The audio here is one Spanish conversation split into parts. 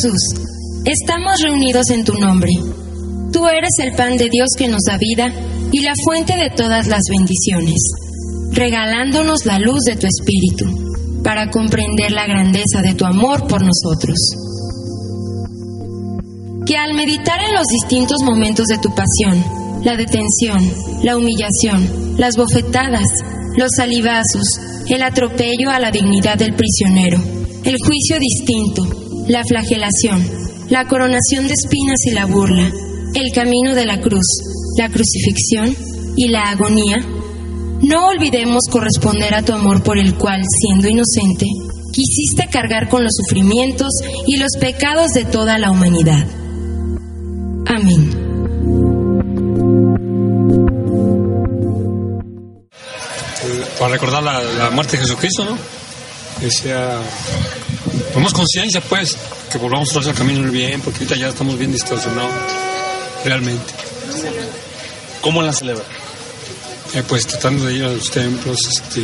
Jesús, estamos reunidos en tu nombre. Tú eres el pan de Dios que nos da vida y la fuente de todas las bendiciones, regalándonos la luz de tu Espíritu para comprender la grandeza de tu amor por nosotros. Que al meditar en los distintos momentos de tu pasión, la detención, la humillación, las bofetadas, los salivazos, el atropello a la dignidad del prisionero, el juicio distinto, la flagelación, la coronación de espinas y la burla, el camino de la cruz, la crucifixión y la agonía, no olvidemos corresponder a tu amor por el cual, siendo inocente, quisiste cargar con los sufrimientos y los pecados de toda la humanidad. Amén. para recordar la, la muerte de Jesucristo, ¿no? Que sea, tomemos conciencia, pues, que volvamos otra vez al camino del bien, porque ahorita ya estamos bien distorsionados, realmente. ¿Cómo la celebra? Eh, pues tratando de ir a los templos, este,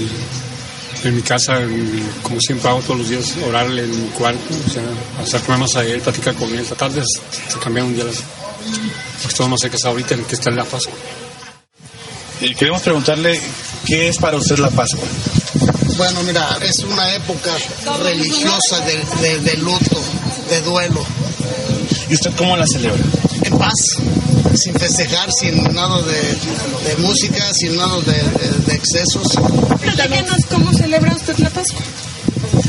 en mi casa, en- como siempre hago todos los días, orarle en mi cuarto, o sea, acercarnos a él, platicar con él, tratar de, de cambiar un día las... Porque estamos más cerca ahorita en que está en la Pascua. Y queremos preguntarle qué es para usted la Pascua. Bueno, mira, es una época religiosa de, de- de luto, de duelo, ¿Y usted cómo la celebra? en paz, sin festejar, sin nada de, de música, sin nada de, de- de excesos. Platíquenos cómo celebra usted la Pascua.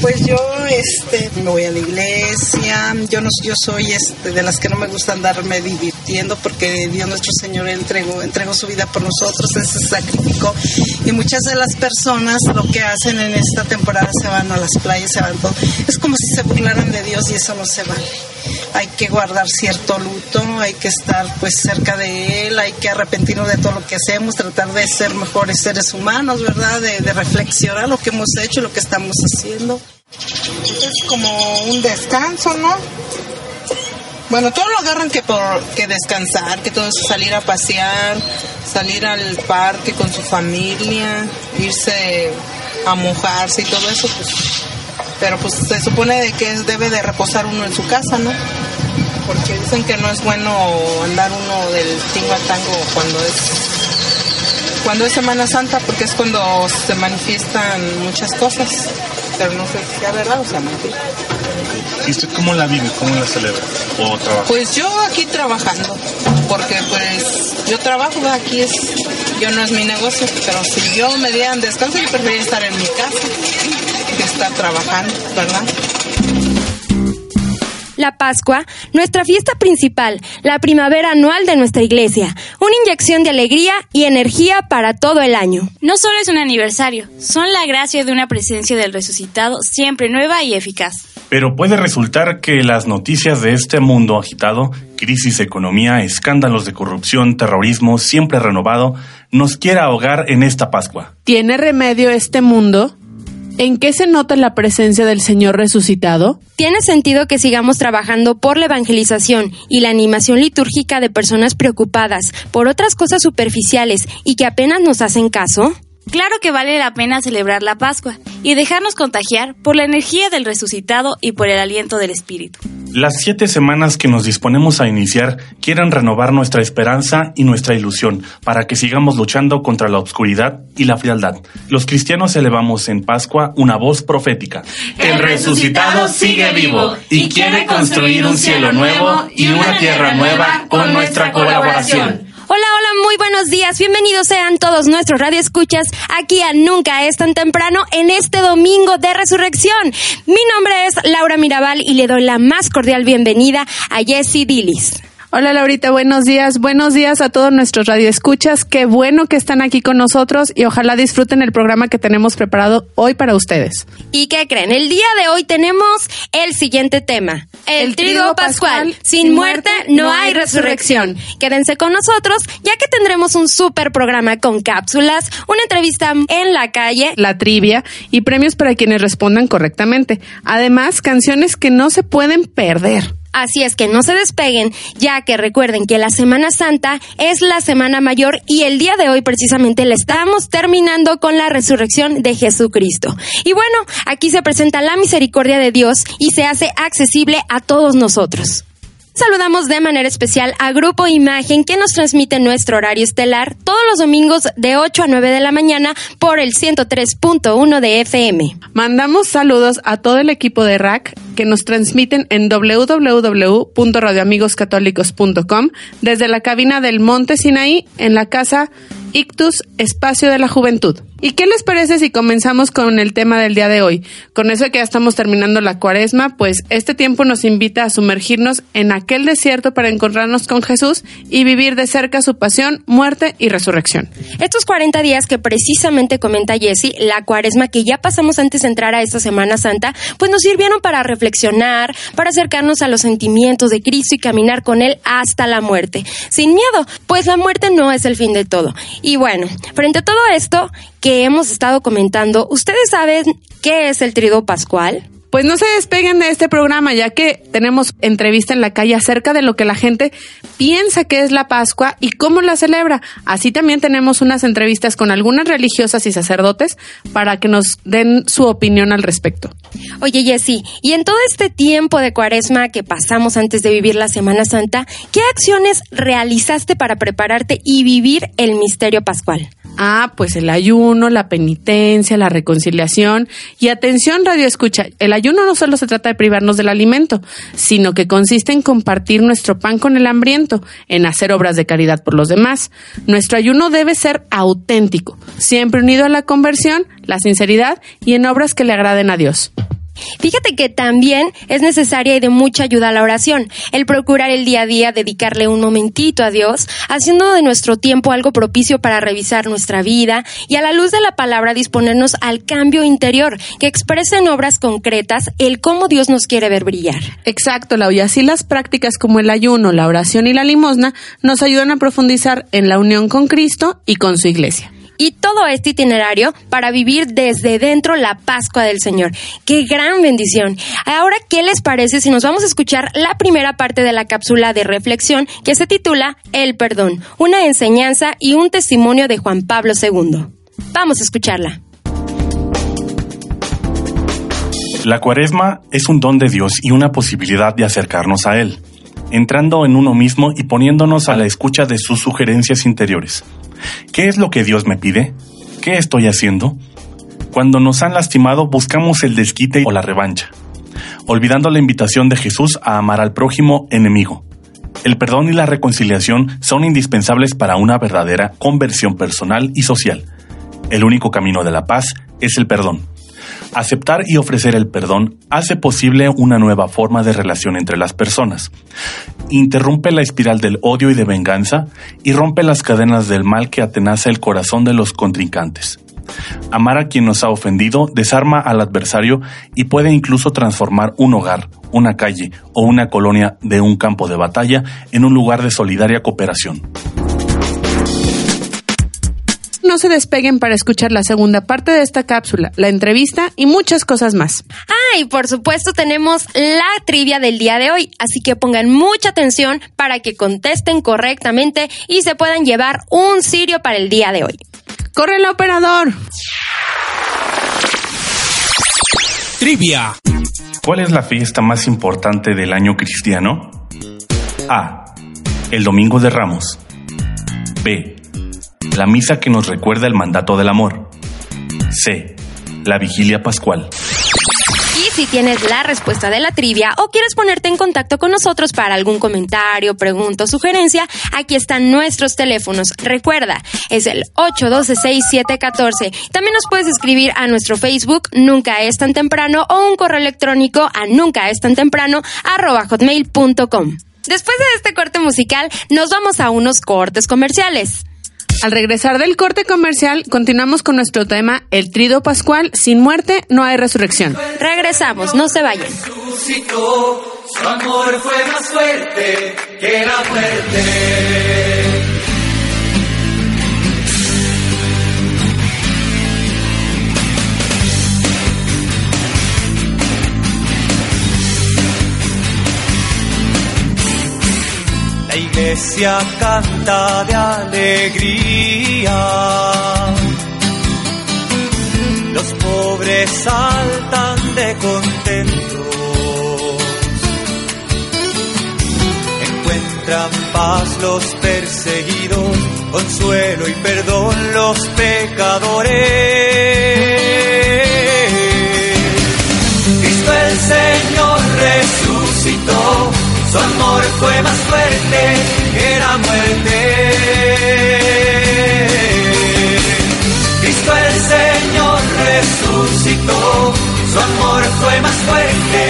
Pues yo este, me voy a la iglesia, yo no, yo soy este, de las que no me gusta andarme divirtiendo porque Dios nuestro Señor entregó, entregó su vida por nosotros, Él se sacrificó y muchas de las personas lo que hacen en esta temporada se van a las playas, se van todo, es como si se burlaran de Dios y eso no se vale. Hay que guardar cierto luto, hay que estar pues cerca de Él, hay que arrepentirnos de todo lo que hacemos, tratar de ser mejores seres humanos, ¿verdad? De, reflexionar lo que hemos hecho, lo que estamos haciendo. Es como un descanso, ¿no? Bueno, todos lo agarran que por que descansar, que todo es salir a pasear, salir al parque con su familia, irse a mojarse y todo eso, pues. Pero pues se supone de que debe de reposar uno en su casa, ¿no? Porque dicen que no es bueno andar uno del tingo al tango cuando es cuando es Semana Santa, porque es cuando se manifiestan muchas cosas. Pero no sé si sea verdad o sea mentira. ¿Y usted cómo la vive? ¿Cómo la celebra? ¿O trabaja? Pues yo aquí trabajando, porque pues yo trabajo, aquí es, yo no es mi negocio, pero si yo me dieran descanso, yo preferiría estar en mi casa que estar trabajando, ¿verdad? La Pascua, nuestra fiesta principal, la primavera anual de nuestra iglesia, una inyección de alegría y energía para todo el año. No solo es un aniversario, son la gracia de una presencia del resucitado siempre nueva y eficaz. Pero puede resultar que las noticias de este mundo agitado, crisis, economía, escándalos de corrupción, terrorismo siempre renovado, nos quiera ahogar en esta Pascua. ¿Tiene remedio este mundo? ¿En qué se nota la presencia del Señor resucitado? Tiene sentido que sigamos trabajando por la evangelización y la animación litúrgica de personas preocupadas por otras cosas superficiales y que apenas nos hacen caso. Claro que vale la pena celebrar la Pascua y dejarnos contagiar por la energía del resucitado y por el aliento del Espíritu. Las siete semanas que nos disponemos a iniciar quieren renovar nuestra esperanza y nuestra ilusión para que sigamos luchando contra la oscuridad y la frialdad. Los cristianos elevamos en Pascua una voz profética. El resucitado sigue vivo y quiere construir un cielo nuevo y una tierra nueva con nuestra colaboración. Hola, hola, muy buenos días. Bienvenidos sean todos nuestros radioescuchas aquí a Nunca es tan temprano en este domingo de resurrección. Mi nombre es Laura Mirabal y le doy la más cordial bienvenida a Jessie Dillis. Hola Laurita, buenos días. Buenos días a todos nuestros radioescuchas. Qué bueno que están aquí con nosotros y ojalá disfruten el programa que tenemos preparado hoy para ustedes. ¿Y qué creen? El día de hoy tenemos el siguiente tema. El, trigo pascual. Sin muerte no hay resurrección. Quédense con nosotros ya que tendremos un súper programa con cápsulas, una entrevista en la calle, La trivia y premios para quienes respondan correctamente. Además, canciones que no se pueden perder. Así es que no se despeguen, ya que recuerden que la Semana Santa es la Semana Mayor y el día de hoy precisamente la estamos terminando con la resurrección de Jesucristo. Y bueno, aquí se presenta la misericordia de Dios y se hace accesible a todos nosotros. Saludamos de manera especial a Grupo Imagen que nos transmite nuestro horario estelar todos los domingos de 8 a 9 de la mañana por el 103.1 de FM. Mandamos saludos a todo el equipo de RAC que nos transmiten en www.radioamigoscatólicos.com desde la cabina del Monte Sinaí en la casa Ictus Espacio de la Juventud. ¿Y qué les parece si comenzamos con el tema del día de hoy? Con eso que ya estamos terminando la cuaresma, pues este tiempo nos invita a sumergirnos en aquel desierto para encontrarnos con Jesús y vivir de cerca su pasión, muerte y resurrección. Estos 40 días que precisamente comenta Jesse, la cuaresma que ya pasamos antes de entrar a esta Semana Santa, pues nos sirvieron para reflexionar, para acercarnos a los sentimientos de Cristo y caminar con Él hasta la muerte. Sin miedo, pues la muerte no es el fin de todo. Y bueno, frente a todo esto que hemos estado comentando, ¿ustedes saben qué es el trido pascual? Pues no se despeguen de este programa, ya que tenemos entrevista en la calle acerca de lo que la gente piensa que es la Pascua y cómo la celebra. Así también tenemos unas entrevistas con algunas religiosas y sacerdotes para que nos den su opinión al respecto. Oye, Jessy, y en todo este tiempo de cuaresma que pasamos antes de vivir la Semana Santa, ¿qué acciones realizaste para prepararte y vivir el misterio pascual? Ah, pues el ayuno, la penitencia, la reconciliación y atención radio escucha. El ayuno no solo se trata de privarnos del alimento, sino que consiste en compartir nuestro pan con el hambriento, en hacer obras de caridad por los demás. Nuestro ayuno debe ser auténtico, siempre unido a la conversión, la sinceridad y en obras que le agraden a Dios. Fíjate que también es necesaria y de mucha ayuda la oración, el procurar el día a día dedicarle un momentito a Dios, haciendo de nuestro tiempo algo propicio para revisar nuestra vida y a la luz de la palabra disponernos al cambio interior que expresa en obras concretas el cómo Dios nos quiere ver brillar. Exacto, Lau, y así las prácticas como el ayuno, la oración y la limosna nos ayudan a profundizar en la unión con Cristo y con su iglesia y todo este itinerario para vivir desde dentro la Pascua del Señor. ¡Qué gran bendición! Ahora, ¿qué les parece si nos vamos a escuchar la primera parte de la cápsula de reflexión que se titula El perdón, una enseñanza y un testimonio de Juan Pablo II? Vamos a escucharla. La cuaresma es un don de Dios y una posibilidad de acercarnos a Él, entrando en uno mismo y poniéndonos a la escucha de sus sugerencias interiores. ¿Qué es lo que Dios me pide? ¿Qué estoy haciendo? Cuando nos han lastimado buscamos el desquite o la revancha, olvidando la invitación de Jesús a amar al prójimo enemigo. El perdón y la reconciliación son indispensables para una verdadera conversión personal y social. El único camino de la paz es el perdón. Aceptar y ofrecer el perdón hace posible una nueva forma de relación entre las personas. Interrumpe la espiral del odio y de venganza y rompe las cadenas del mal que atenaza el corazón de los contrincantes. Amar a quien nos ha ofendido desarma al adversario y puede incluso transformar un hogar, una calle o una colonia de un campo de batalla en un lugar de solidaria cooperación. No se despeguen para escuchar la segunda parte de esta cápsula, la entrevista y muchas cosas más. Ah, y por supuesto tenemos la trivia del día de hoy, así que pongan mucha atención para que contesten correctamente y se puedan llevar un cirio para el día de hoy. ¡Corre el operador! Trivia. ¿Cuál es la fiesta más importante del año cristiano? A. El Domingo de Ramos. B. La misa que nos recuerda el mandato del amor. C. La vigilia pascual. Y si tienes la respuesta de la trivia o quieres ponerte en contacto con nosotros para algún comentario, pregunta o sugerencia, aquí están nuestros teléfonos. Recuerda, es el 812-6714. También nos puedes escribir a nuestro Facebook, Nunca es tan temprano, o un correo electrónico a nunca es tan temprano, hotmail.com. Después de este corte musical, nos vamos a unos cortes comerciales. Al regresar del corte comercial, continuamos con nuestro tema El trido pascual, sin muerte no hay resurrección. Regresamos, no se vayan. Resucitó, su amor fue más fuerte que la muerte. Iglesia canta de alegría. Los pobres saltan de contento. Encuentran paz los perseguidos, consuelo y perdón los pecadores. Cristo el Señor resucitó su amor fue más fuerte que la muerte. Cristo el Señor resucitó, su amor fue más fuerte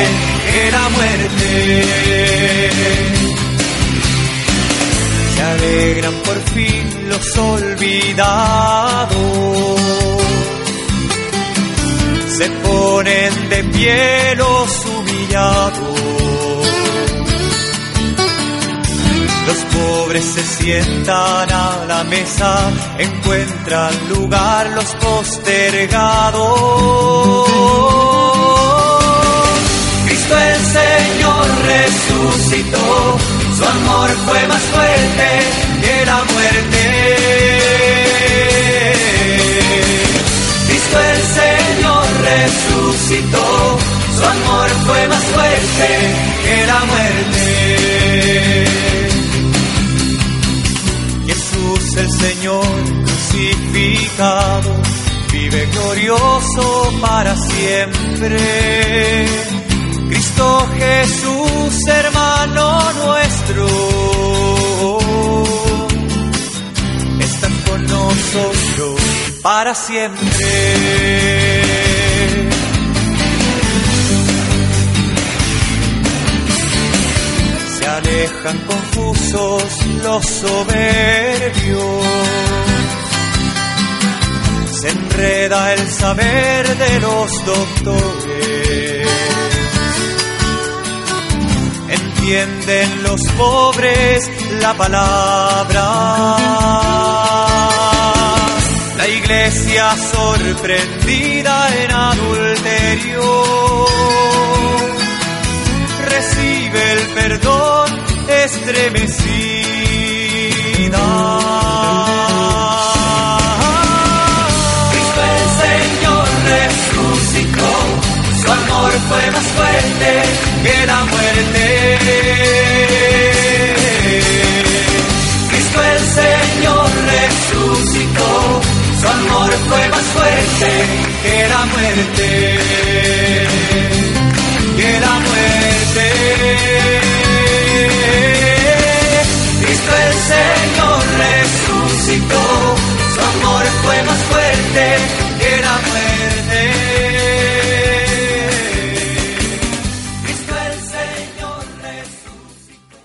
que la muerte. Se alegran por fin los olvidados, se ponen de pie los humillados. Pobres se sientan a la mesa, encuentran lugar los postergados. Cristo el Señor resucitó, su amor fue más fuerte que la muerte. Cristo el Señor resucitó, su amor fue más fuerte que la muerte. El Señor crucificado vive glorioso para siempre. Cristo Jesús, hermano nuestro, está con nosotros para siempre. Se alejan confusos los soberbios. Se enreda el saber de los doctores. Entienden los pobres la palabra. La iglesia sorprendida en adulterio perdón estremecida. Cristo el Señor resucitó, su amor fue más fuerte que la muerte. Cristo el Señor resucitó, su amor fue más fuerte que la muerte que la muerte. Su amor fue más fuerte que la muerte. Cristo el Señor resucitó.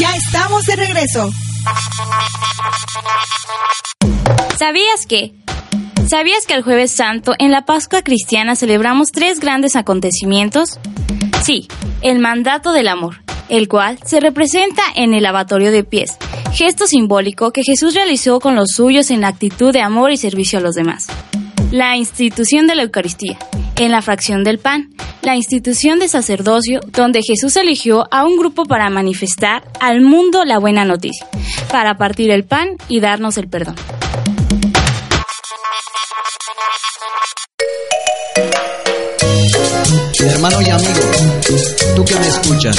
Ya estamos de regreso. ¿Sabías que? ¿Sabías que el jueves santo en la Pascua cristiana celebramos tres grandes acontecimientos? Sí, el mandato del amor, el cual se representa en el lavatorio de pies, gesto simbólico que Jesús realizó con los suyos en la actitud de amor y servicio a los demás. La institución de la Eucaristía, en la fracción del pan, la institución de sacerdocio donde Jesús eligió a un grupo para manifestar al mundo la buena noticia, para partir el pan y darnos el perdón. Hermano y amigo, tú que me escuchas,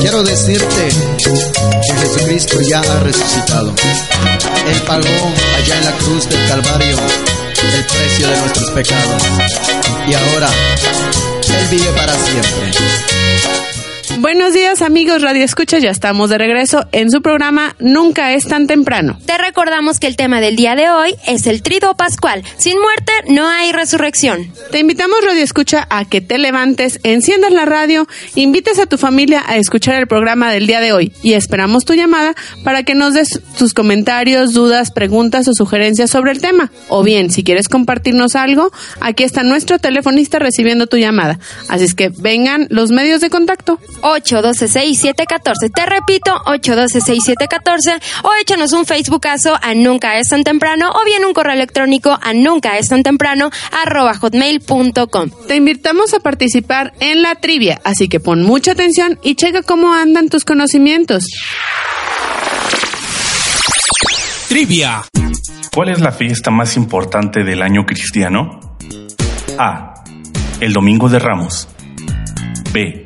quiero decirte que Jesucristo ya ha resucitado. Él pagó allá en la cruz del Calvario el precio de nuestros pecados. Y ahora, Él vive para siempre. Buenos días amigos Radio Escucha, ya estamos de regreso en su programa Nunca es tan temprano. Te recordamos que el tema del día de hoy es el trido pascual. Sin muerte no hay resurrección. Te invitamos Radio Escucha a que te levantes, enciendas la radio, invites a tu familia a escuchar el programa del día de hoy y esperamos tu llamada para que nos des tus comentarios, dudas, preguntas o sugerencias sobre el tema. O bien, si quieres compartirnos algo, aquí está nuestro telefonista recibiendo tu llamada. Así es que vengan los medios de contacto. 812-6714. Te repito, 812-6714. O échanos un Facebookazo a Nunca es tan temprano o bien un correo electrónico a nunca es tan temprano arroba hotmail.com. Te invitamos a participar en la trivia, así que pon mucha atención y checa cómo andan tus conocimientos. Trivia. ¿Cuál es la fiesta más importante del año cristiano? A. El Domingo de Ramos. B.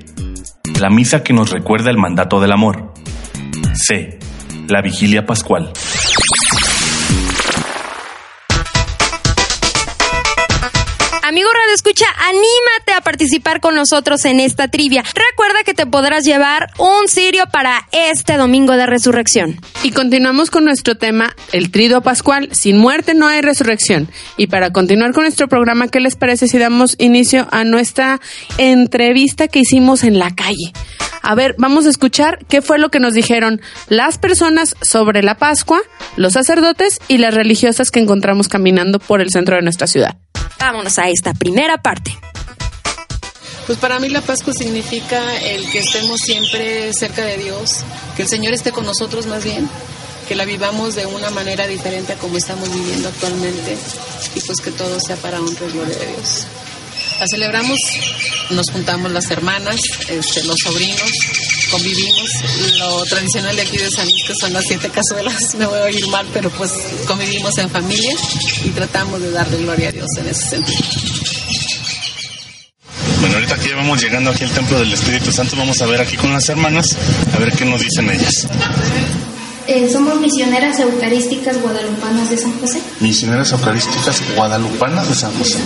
La misa que nos recuerda el mandato del amor. C. La vigilia pascual. Amigo Radio Escucha, anímate a participar con nosotros en esta trivia. Recuerda que te podrás llevar un cirio para este domingo de resurrección. Y continuamos con nuestro tema, el trido pascual. Sin muerte no hay resurrección. Y para continuar con nuestro programa, ¿qué les parece si damos inicio a nuestra entrevista que hicimos en la calle? A ver, vamos a escuchar qué fue lo que nos dijeron las personas sobre la Pascua, los sacerdotes y las religiosas que encontramos caminando por el centro de nuestra ciudad. Vámonos a esta primera parte. Pues para mí la Pascua significa el que estemos siempre cerca de Dios, que el Señor esté con nosotros más bien, que la vivamos de una manera diferente a como estamos viviendo actualmente y pues que todo sea para honra y gloria de Dios. La celebramos, nos juntamos las hermanas, este, los sobrinos, convivimos. Lo tradicional de aquí de San Luis, que son las siete cazuelas, me voy a oír mal, pero pues convivimos en familia y tratamos de darle gloria a Dios en ese sentido. Bueno, ahorita que ya vamos llegando aquí al Templo del Espíritu Santo, vamos a ver aquí con las hermanas, a ver qué nos dicen ellas. Eh, somos misioneras eucarísticas guadalupanas de San José. Misioneras Eucarísticas Guadalupanas de San José.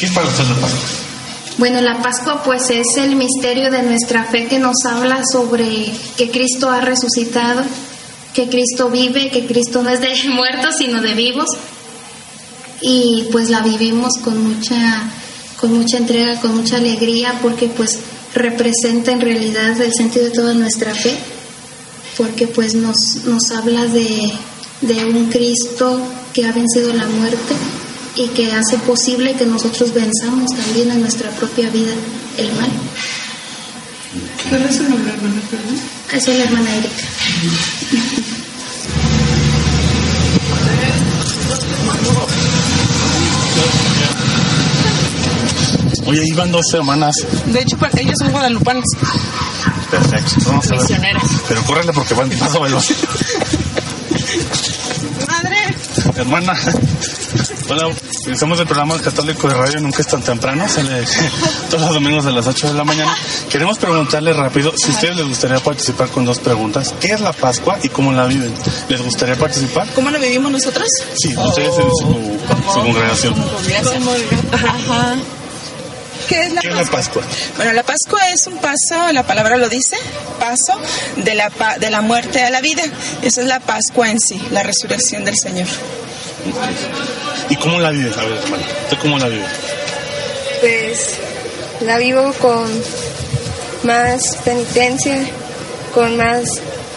¿Qué es para usted la? Bueno, la Pascua pues es el misterio de nuestra fe que nos habla sobre que Cristo ha resucitado, que Cristo vive, que Cristo no es de muertos sino de vivos. Y pues la vivimos con mucha con mucha entrega, con mucha alegría porque pues representa en realidad el sentido de toda nuestra fe, porque pues nos, nos habla de, de un Cristo que ha vencido la muerte y que hace posible que nosotros venzamos también en nuestra propia vida el mal. ¿Cuál es su nombre, hermana? perdón? Esa es la hermana Erika. Oye, ahí van dos hermanas. De hecho, ellos son guadalupanos. Perfecto. Vamos a ver. Pero córrele porque van paso veloz. ¡Madre! Hermana. Hola, somos del programa católico de radio Nunca es tan temprano, sale todos los domingos a las 8 de la mañana. Queremos preguntarle rápido si a ustedes les gustaría participar con dos preguntas. ¿Qué es la Pascua y cómo la viven? ¿Les gustaría participar? ¿Cómo lo vivimos nosotros? Sí, ustedes en su, su congregación. Ajá. ¿Qué es la ¿Qué es la Pascua? Bueno, la Pascua es un paso, la palabra lo dice, paso de la, de la muerte a la vida. Esa es la Pascua en sí, la resurrección del Señor. ¿Y cómo la vives? A ver, hermana, ¿usted cómo la vive? Pues la vivo con más penitencia, con más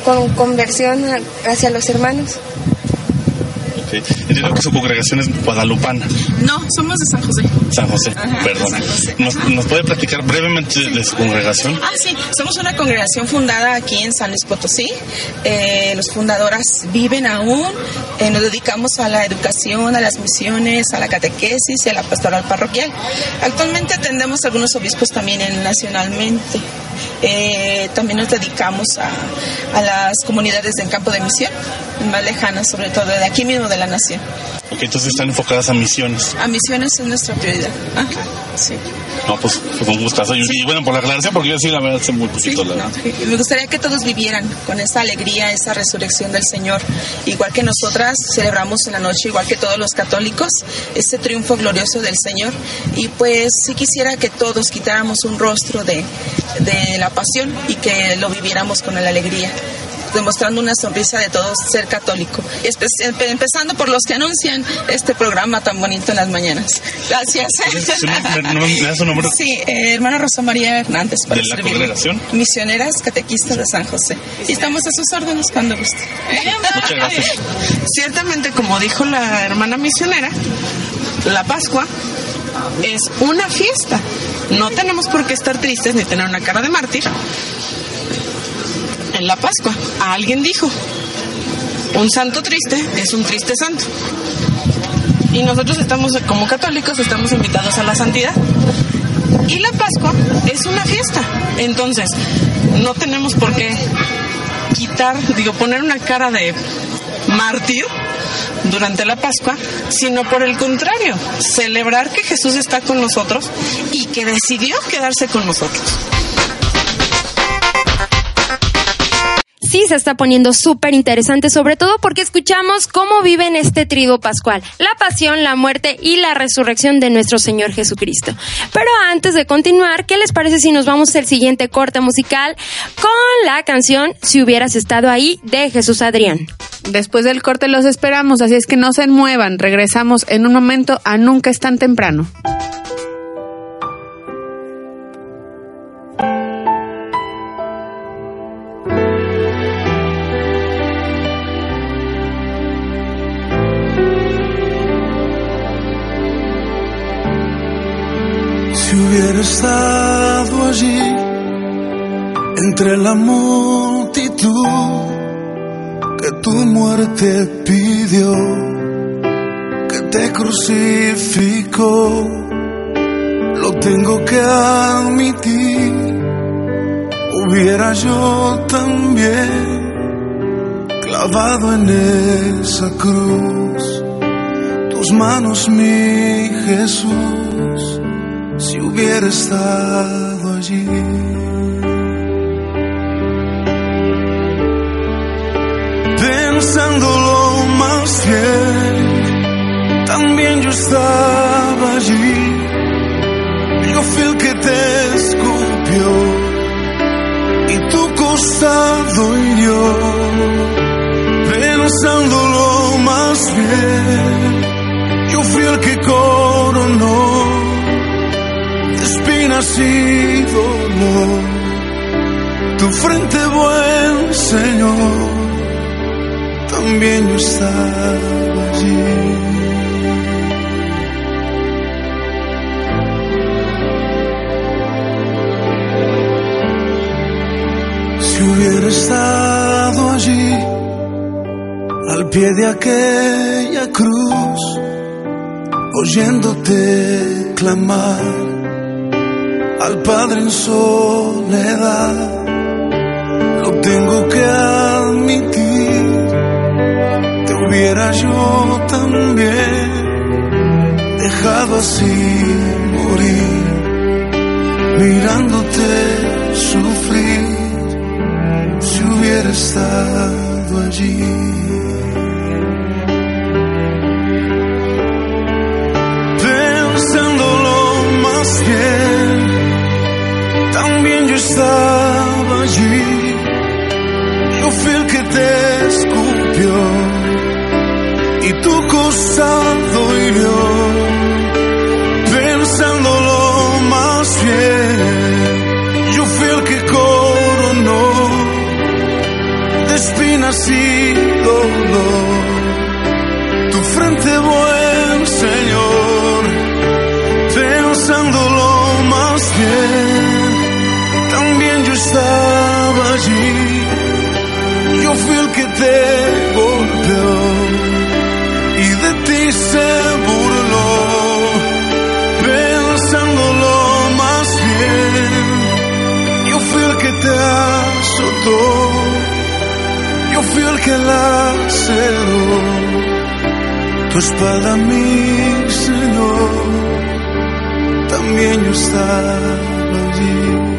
con conversión hacia los hermanos. Este, entiendo que su congregación es guadalupana. No, somos de San José. San José, Ajá, perdón. San José. ¿Nos, nos puede platicar brevemente de su congregación? Ah, sí, somos una congregación fundada aquí en San Luis Potosí. Eh, los fundadoras viven aún. Eh, nos dedicamos a la educación, a las misiones, a la catequesis y a la pastoral parroquial. Actualmente atendemos a algunos obispos también en- nacionalmente. Eh, también nos dedicamos a, a las comunidades del campo de misión, más lejanas, sobre todo de aquí mismo de la nación. Ok, entonces están enfocadas a misiones. A misiones es nuestra prioridad. Ajá, sí. No, pues, pues un gustazo. Y, y bueno, por la aclaración, porque yo sí, la verdad, sé muy poquito. la- Y Me gustaría que todos vivieran con esa alegría, esa resurrección del Señor. Igual que nosotras celebramos en la noche, igual que todos los católicos, ese triunfo glorioso del Señor. Y pues sí quisiera que todos quitáramos un rostro de, de la pasión y que lo viviéramos con la alegría demostrando una sonrisa de todos ser católico. Empezando por los que anuncian este programa tan bonito en las mañanas. Gracias. ¿Su nombre- me- me da su nombre? Sí, eh, hermana Rosa María Hernández. para ¿De la servirle. congregación? Misioneras catequistas de San José. Y estamos a sus órdenes cuando guste. Muchas gracias. Ciertamente, como dijo la hermana misionera, la Pascua es una fiesta. No tenemos por qué estar tristes ni tener una cara de mártir. En la Pascua, alguien dijo, un santo triste es un triste santo. Y nosotros estamos, como católicos, estamos invitados a la santidad. Y la Pascua es una fiesta. Entonces, no tenemos por qué quitar, digo, poner una cara de mártir durante la Pascua, sino por el contrario, celebrar que Jesús está con nosotros y que decidió quedarse con nosotros. Sí, se está poniendo súper interesante, sobre todo porque escuchamos cómo viven este trigo pascual, la pasión, la muerte y la resurrección de nuestro Señor Jesucristo. Pero antes de continuar, ¿qué les parece si nos vamos al siguiente corte musical con la canción Si hubieras estado ahí de Jesús Adrián? Después del corte los esperamos, así es que no se muevan. Regresamos en un momento a Nunca es tan temprano. Hubiera estado allí entre la multitud que tu muerte pidió, que te crucificó, lo tengo que admitir. Hubiera yo también clavado en esa cruz tus manos, mi Jesús si hubiera estado allí. Pensándolo más bien, también yo estaba allí. Yo fui el que te escupió y tu costado hirió. Pensándolo más bien, yo fui el que dolor. Tu frente, buen Señor, también yo estaba allí. Si hubiera estado allí, al pie de aquella cruz, oyéndote clamar al Padre en soledad. Lo tengo que admitir, te hubiera yo también dejado así morir, mirándote sufrir, si hubiera estado allí. Pensándolo más bien, también yo estaba allí. Yo fui el que te escupió y tu costado hirió. te golpeó y de ti se burló, pensándolo más bien. Yo fui el que te azotó, yo fui el que la cerró. Tu espada, mi Señor, también yo estaba allí.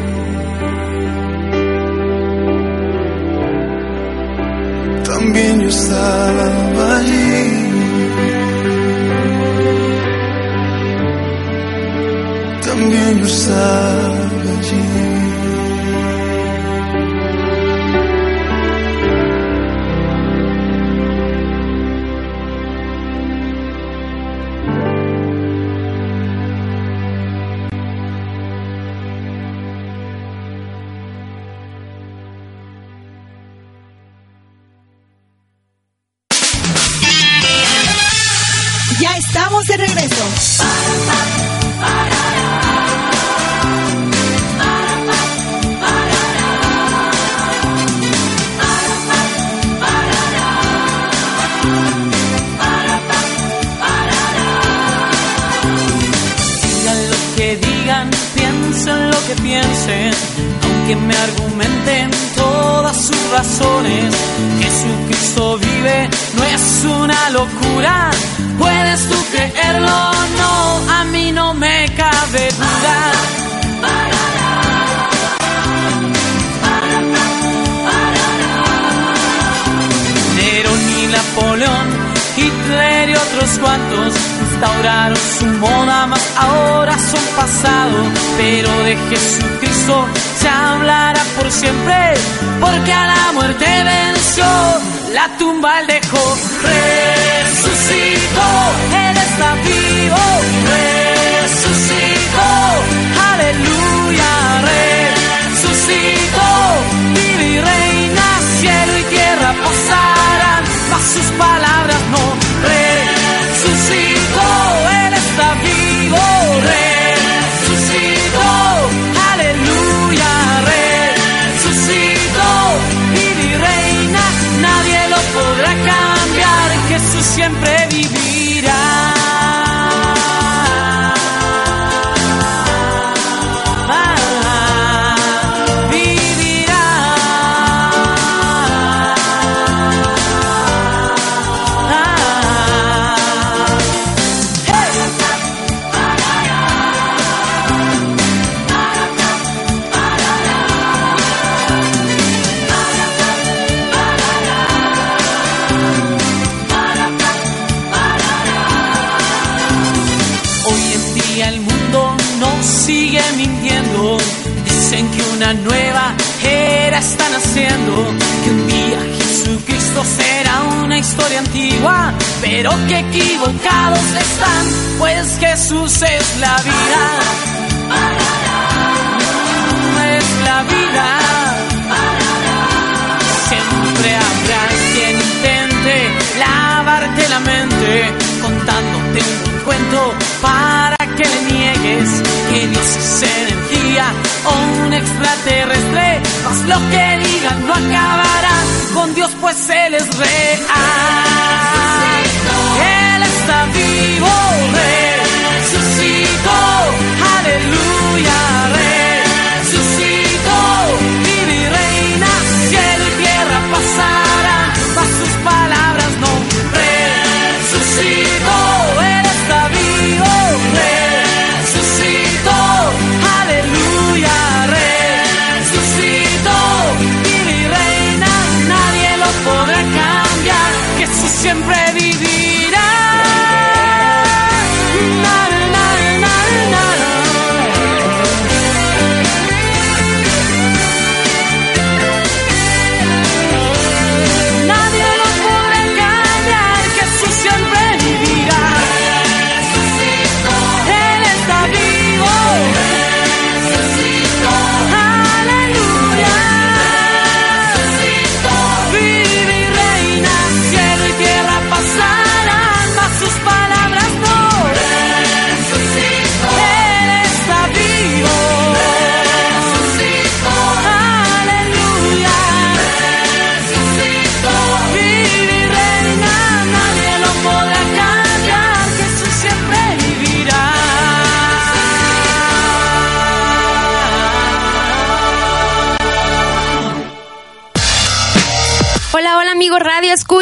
ninguém o salva ali. Também o salva. pero qué equivocados están, pues Jesús es la vida. Es la vida. Siempre habrá quien intente lavarte la mente contándote un cuento para que le niegues que Dios es energía o un extraterrestre. Mas lo que digan no acabará con Dios, pues Él es real vivo. Aleluya.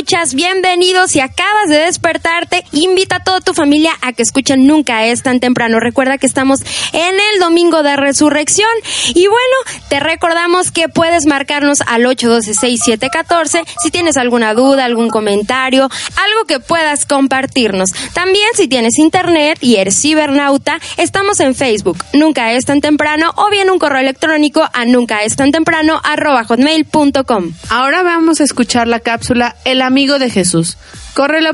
Escuchas? Bienvenidos. Si de despertarte, invita a toda tu familia a que escuchen Nunca es tan temprano. Recuerda que estamos en el domingo de resurrección. Y bueno, te recordamos que puedes marcarnos al 812-6714 si tienes alguna duda, algún comentario, algo que puedas compartirnos. También si tienes internet y eres cibernauta, estamos en Facebook. Nunca es tan temprano o bien un correo electrónico a nunca es tan temprano arroba hotmail.com. Ahora vamos a escuchar la cápsula El amigo de Jesús. ¿Corre el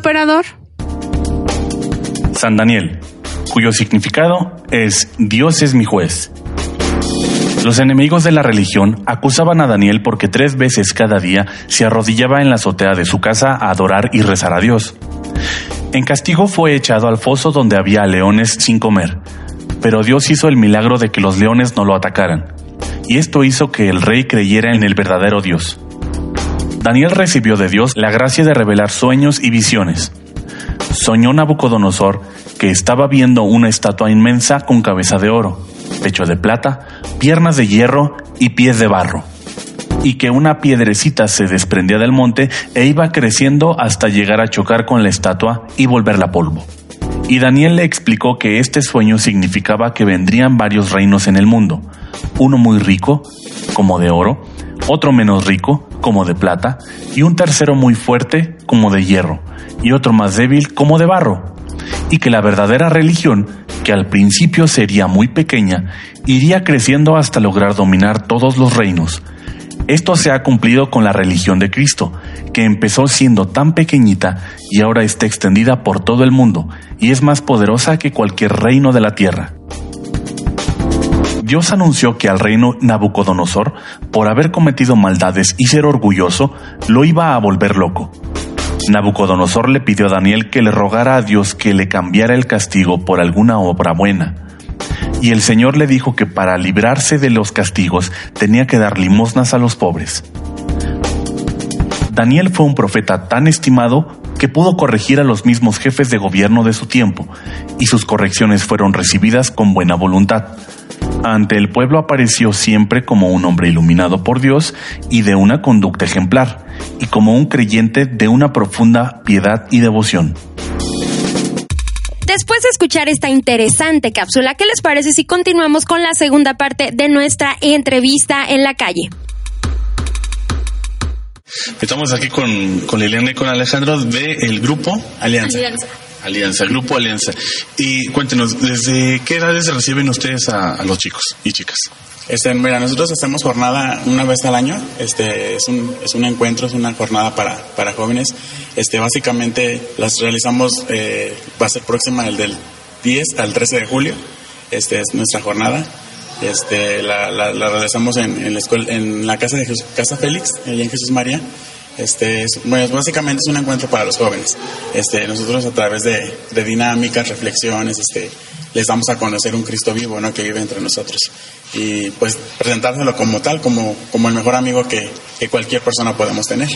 San Daniel, cuyo significado es Dios es mi juez. Los enemigos de la religión acusaban a Daniel porque tres veces cada día se arrodillaba en la azotea de su casa a adorar y rezar a Dios. En castigo fue echado al foso donde había leones sin comer, pero Dios hizo el milagro de que los leones no lo atacaran, y esto hizo que el rey creyera en el verdadero Dios. Daniel recibió de Dios la gracia de revelar sueños y visiones. Soñó Nabucodonosor que estaba viendo una estatua inmensa con cabeza de oro, pecho de plata, piernas de hierro y pies de barro, y que una piedrecita se desprendía del monte e iba creciendo hasta llegar a chocar con la estatua y volverla polvo. Y Daniel le explicó que este sueño significaba que vendrían varios reinos en el mundo, uno muy rico, como de oro, otro menos rico, como de plata, y un tercero muy fuerte, como de hierro, y otro más débil, como de barro, y que la verdadera religión, que al principio sería muy pequeña, iría creciendo hasta lograr dominar todos los reinos. Esto se ha cumplido con la religión de Cristo, que empezó siendo tan pequeñita y ahora está extendida por todo el mundo y es más poderosa que cualquier reino de la tierra. Dios anunció que al reino Nabucodonosor, por haber cometido maldades y ser orgulloso, lo iba a volver loco. Nabucodonosor le pidió a Daniel que le rogara a Dios que le cambiara el castigo por alguna obra buena. Y el Señor le dijo que para librarse de los castigos tenía que dar limosnas a los pobres. Daniel fue un profeta tan estimado que pudo corregir a los mismos jefes de gobierno de su tiempo, y sus correcciones fueron recibidas con buena voluntad. Ante el pueblo apareció siempre como un hombre iluminado por Dios y de una conducta ejemplar, y como un creyente de una profunda piedad y devoción. Después de escuchar esta interesante cápsula, ¿qué les parece si continuamos con la segunda parte de nuestra entrevista en la calle? Estamos aquí con, con Liliana y con Alejandro del grupo Alianza. Alianza. Alianza, Grupo Alianza. Y cuéntenos, ¿desde qué edades reciben ustedes a, los chicos y chicas? Este, mira, nosotros hacemos jornada una vez al año. Este, es un, es un encuentro, es una jornada para, para jóvenes. Este, básicamente las realizamos, eh, va a ser próxima el del 10 al 13 de julio. Este es nuestra jornada. Este, la realizamos en, en la escuela, en la casa de Jesús, Casa Félix, allá en Jesús María. Este, es, bueno, básicamente es un encuentro para los jóvenes. Este, nosotros a través de, de dinámicas, reflexiones, este, les damos a conocer un Cristo vivo, ¿no? Que vive entre nosotros. Y pues presentárselo como tal, como, como el mejor amigo que, que cualquier persona podemos tener.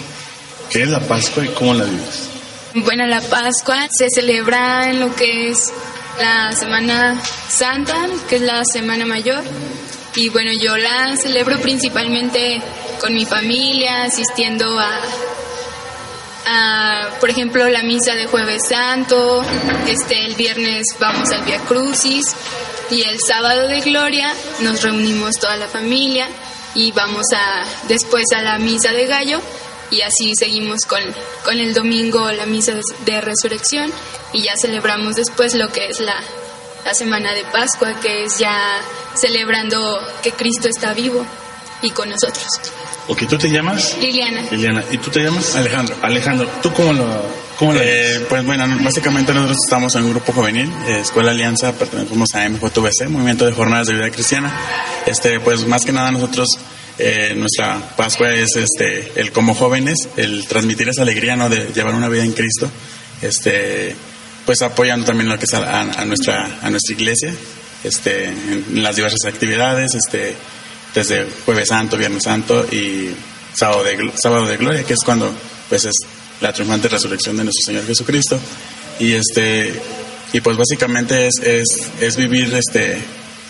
¿Qué es la Pascua y cómo la vives? Bueno, la Pascua se celebra en lo que es la Semana Santa, que es la Semana Mayor. Y bueno, yo la celebro principalmente con mi familia, asistiendo a, por ejemplo, la misa de Jueves Santo. Este, el viernes vamos al Via Crucis. Y el sábado de Gloria nos reunimos toda la familia y vamos a, después a la misa de Gallo y así seguimos con, con el domingo la misa de resurrección y ya celebramos después lo que es la, la semana de Pascua, que es ya celebrando que Cristo está vivo y con nosotros. Ok, ¿tú te llamas? Liliana. Liliana. ¿Y tú te llamas? Alejandro. Alejandro, ¿tú cómo lo, cómo lo Eh, pues bueno, básicamente nosotros estamos en un grupo juvenil, eh, Escuela Alianza, pertenecemos a MJVC, Movimiento de Jornadas de Vida Cristiana. Este, pues más que nada nosotros, eh, nuestra Pascua es este, el como jóvenes, el transmitir esa alegría, ¿no? De llevar una vida en Cristo, este, pues apoyando también lo que es a, a nuestra, a nuestra iglesia, este, en las diversas actividades, este, desde Jueves Santo, Viernes Santo y sábado de, sábado de Gloria, que es cuando pues es la triunfante resurrección de nuestro Señor Jesucristo. Y este y pues básicamente es, es, es vivir este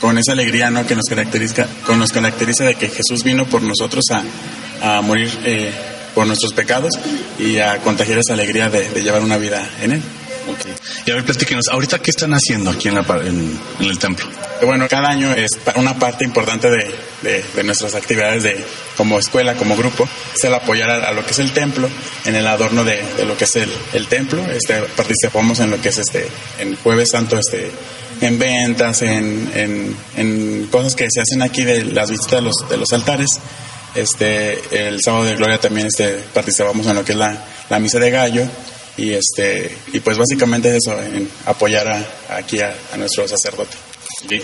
con esa alegría ¿no? que nos caracteriza, con nos caracteriza de que Jesús vino por nosotros a, a morir eh, por nuestros pecados y a contagiar esa alegría de llevar una vida en Él. Y a ver, platíquenos, ¿ahorita qué están haciendo aquí en, la, en, en el templo? Bueno, cada año es una parte importante de, de- nuestras actividades de, como escuela, como grupo, es el apoyar a, lo que es el templo, en el adorno de, de lo que es el, el templo. Este, participamos en lo que es este, en Jueves Santo, este, en ventas, en, en, en cosas que se hacen aquí de las visitas de los, de los altares. Este, el sábado de gloria también este, participamos en lo que es la, la misa de gallo y este y pues básicamente es eso, en apoyar a, aquí a, a nuestro sacerdote.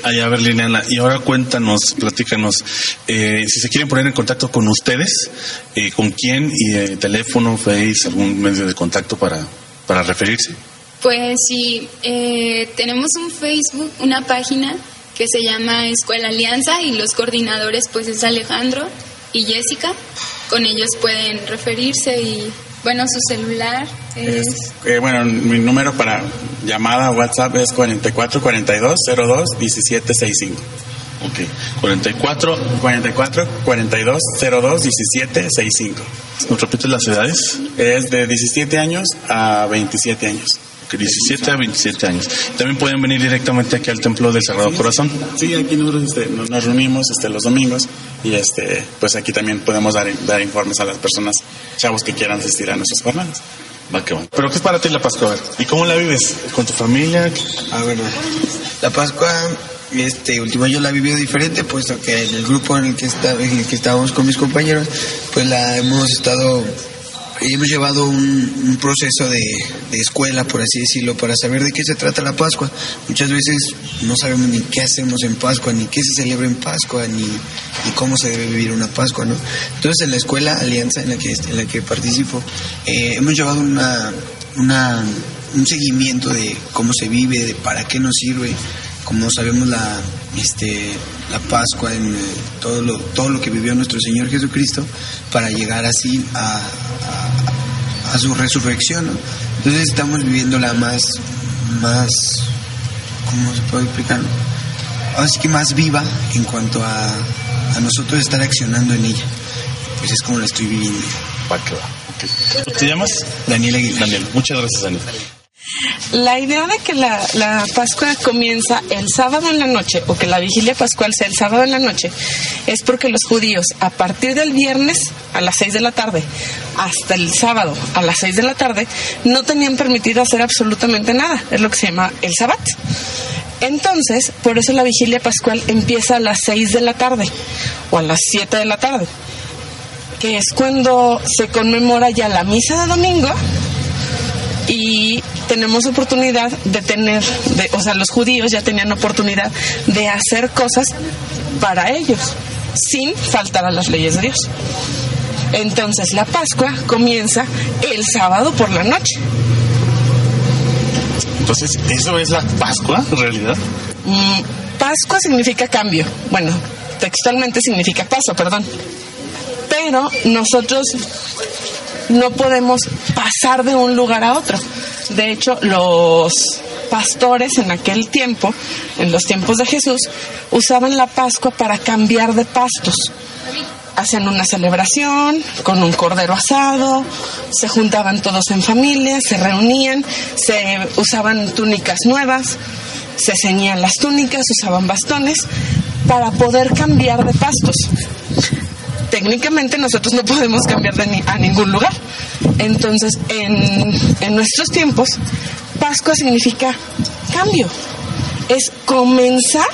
Ay, a ver, Liliana, y ahora cuéntanos, platícanos, eh, si se quieren poner en contacto con ustedes, eh, ¿con quién? Y eh, teléfono, Face, algún medio de contacto para, para referirse. Pues sí, eh, tenemos un Facebook, una página que se llama Escuela Alianza y los coordinadores pues es Alejandro y Jessica. Con ellos pueden referirse y bueno, su celular es... Eh, bueno, mi número para llamada WhatsApp es 44 42 02 17 65. Ok, 44 44 42 02 17 65. ¿Nos repites las edades? Es de 17 años a 27 años. Ok, 17 a 27 años. También pueden venir directamente aquí al Templo del Sagrado Corazón. Sí, aquí nosotros este, nos, nos reunimos este, los domingos y este, pues aquí también podemos dar, dar informes a las personas, chavos que quieran asistir a nuestras jornadas. Va que va. ¿Pero qué es para ti la Pascua? A ver, ¿Y cómo la vives? ¿Con tu familia? Ah, bueno. La Pascua, este último yo la he vivido diferente, puesto que en el grupo en el que está, en el que estábamos con mis compañeros, pues la hemos estado, hemos llevado un, proceso de, escuela, por así decirlo, para saber de qué se trata la Pascua. Muchas veces no sabemos ni qué hacemos en Pascua, ni qué se celebra en Pascua, ni, cómo se debe vivir una Pascua, ¿no? Entonces en la escuela Alianza en la que, en la que participo, eh, hemos llevado una, un seguimiento de cómo se vive, de para qué nos sirve, como sabemos la, este, la Pascua, en eh, todo, lo, todo lo que vivió nuestro Señor Jesucristo, para llegar así a, a- a su resurrección. ¿no? Entonces estamos viviendo la más, más, ¿cómo se puede explicar? Así que más viva en cuanto a, a nosotros estar accionando en ella. Pues es como la estoy viviendo. ¿Te llamas? Daniel Aguilar. Daniel, muchas gracias, Daniel. La idea de que la, la Pascua comienza el sábado en la noche o que la vigilia pascual sea el sábado en la noche es porque los judíos a partir del viernes a las 6 de la tarde hasta el sábado a las 6 de la tarde no tenían permitido hacer absolutamente nada. Es lo que se llama el sabbat. Entonces, por eso la vigilia pascual empieza a las 6 de la tarde o a las 7 de la tarde, que es cuando se conmemora ya la misa de domingo y tenemos oportunidad de tener, de, o sea, los judíos ya tenían oportunidad de hacer cosas para ellos, sin faltar a las leyes de Dios. Entonces la Pascua comienza el sábado por la noche. Entonces, ¿eso es la Pascua, en realidad? Mm, Pascua significa cambio. Bueno, textualmente significa paso, perdón. Pero nosotros no podemos pasar de un lugar a otro. De hecho, los pastores en aquel tiempo, en los tiempos de Jesús, usaban la Pascua para cambiar de pastos. Hacían una celebración con un cordero asado, se juntaban todos en familia, se reunían, se usaban túnicas nuevas, se ceñían las túnicas, usaban bastones para poder cambiar de pastos técnicamente nosotros no podemos cambiar de ni- a ningún lugar. Entonces, en, en nuestros tiempos, Pascua significa cambio. Es comenzar,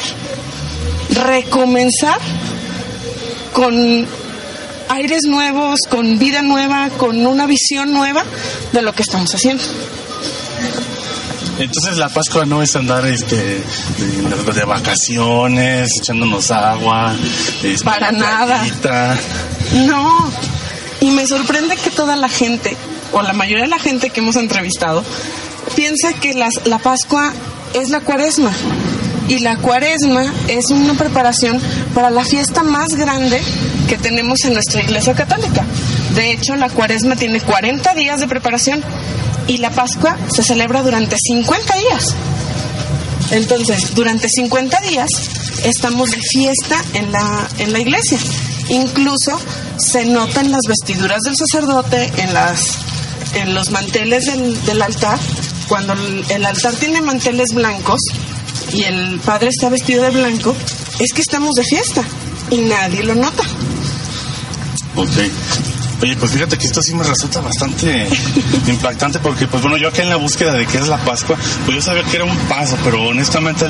recomenzar con aires nuevos, con vida nueva, con una visión nueva de lo que estamos haciendo. Entonces la Pascua no es andar este de, de vacaciones, echándonos agua, este, Para nada. playita. No. Y me sorprende que toda la gente, o la mayoría de la gente que hemos entrevistado, piensa que las- la Pascua es la cuaresma. Y la cuaresma es una preparación para la fiesta más grande que tenemos en nuestra iglesia católica. De hecho, la cuaresma tiene 40 días de preparación y la Pascua se celebra durante 50 días. Entonces, durante 50 días estamos de fiesta en la, en la iglesia. Incluso se nota en las vestiduras del sacerdote, en, las, en los manteles del, altar. Cuando el, el altar tiene manteles blancos y el padre está vestido de blanco, es que estamos de fiesta y nadie lo nota. Ok. Oye, pues fíjate que esto sí me resulta bastante impactante porque, pues bueno, yo acá en la búsqueda de qué es la Pascua, pues yo sabía que era un paso, pero honestamente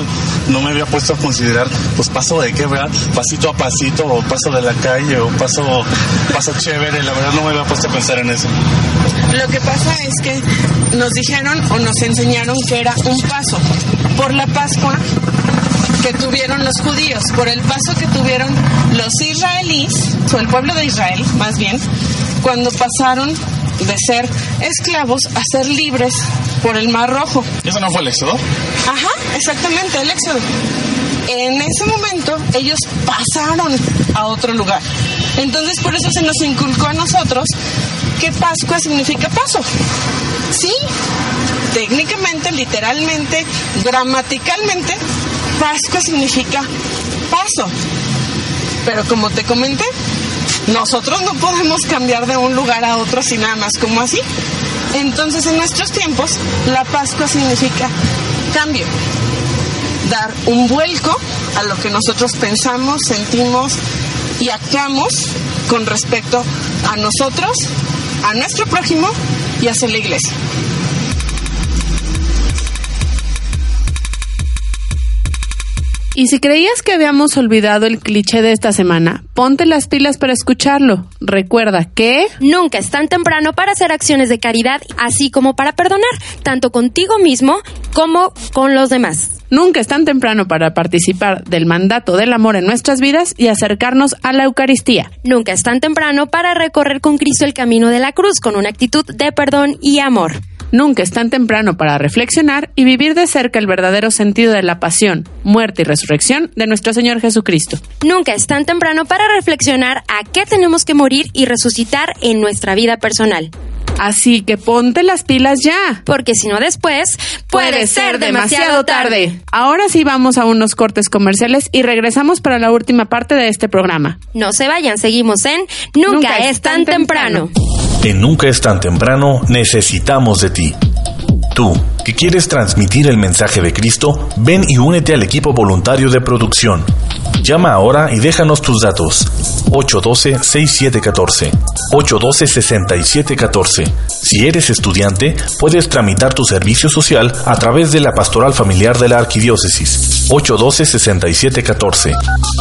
no me había puesto a considerar, pues paso de qué, ¿verdad? Pasito a pasito, o paso de la calle, o paso, paso chévere, la verdad no me había puesto a pensar en eso. Lo que pasa es que nos dijeron o nos enseñaron que era un paso por la Pascua que tuvieron los judíos, por el paso que tuvieron los israelíes, o el pueblo de Israel más bien, cuando pasaron de ser esclavos a ser libres por el Mar Rojo. ¿Eso no fue el éxodo? Ajá, exactamente, el éxodo. En ese momento ellos pasaron a otro lugar. Entonces por eso se nos inculcó a nosotros que Pascua significa paso. Sí, técnicamente, literalmente, gramaticalmente, Pascua significa paso. Pero como te comenté, nosotros no podemos cambiar de un lugar a otro así nada más como así. Entonces en nuestros tiempos la Pascua significa cambio, dar un vuelco a lo que nosotros pensamos, sentimos y actuamos con respecto a nosotros, a nuestro prójimo y hacia la iglesia. Y si creías que habíamos olvidado el cliché de esta semana, ponte las pilas para escucharlo. Recuerda que... Nunca es tan temprano para hacer acciones de caridad, así como para perdonar, tanto contigo mismo como con los demás. Nunca es tan temprano para participar del mandato del amor en nuestras vidas y acercarnos a la Eucaristía. Nunca es tan temprano para recorrer con Cristo el camino de la cruz con una actitud de perdón y amor. Nunca es tan temprano para reflexionar y vivir de cerca el verdadero sentido de la pasión, muerte y resurrección de nuestro Señor Jesucristo. Nunca es tan temprano para reflexionar a qué tenemos que morir y resucitar en nuestra vida personal. Así que ponte las pilas ya. Porque si no después puede ser demasiado tarde. Ahora sí vamos a unos cortes comerciales y regresamos para la última parte de este programa. No se vayan, seguimos en Nunca, es tan temprano. En Nunca es tan temprano necesitamos de ti. Tú, que quieres transmitir el mensaje de Cristo, ven y únete al equipo voluntario de producción. Llama ahora y déjanos tus datos. 812-6714. 812-6714. Si eres estudiante, puedes tramitar tu servicio social a través de la Pastoral Familiar de la Arquidiócesis. 812-6714.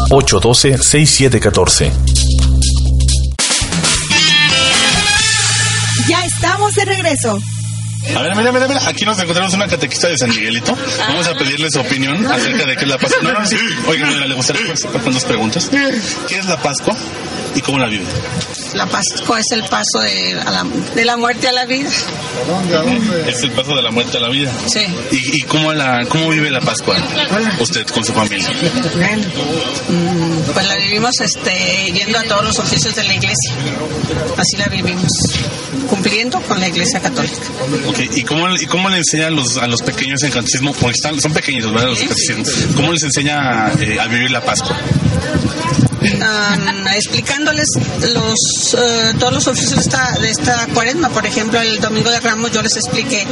812-6714. Regreso. A ver, mira, mira, mira, aquí nos encontramos una catequista de San Miguelito. Vamos a pedirle su opinión acerca de qué es la Pascua. No, no, sí. Oigan, mira, le gustaría participar con dos preguntas. ¿Qué es la Pascua y cómo la vive? La Pascua es el paso de, a la, de la muerte a la vida. Es el paso de la muerte a la vida. Sí. ¿Y, y cómo, la, cómo vive la Pascua usted con su familia? Mm, Pues la vivimos este, yendo a todos los oficios de la iglesia. Así la vivimos. Cumpliendo con la iglesia católica. ¿Y cómo, y cómo le enseña a los, a los pequeños en catecismo? Porque están, son pequeños, ¿verdad? Los catecismos. ¿Cómo les enseña eh, a vivir la Pascua? Um, explicándoles los eh, todos los oficios de esta, de esta cuaresma. Por ejemplo, el domingo de Ramos yo les expliqué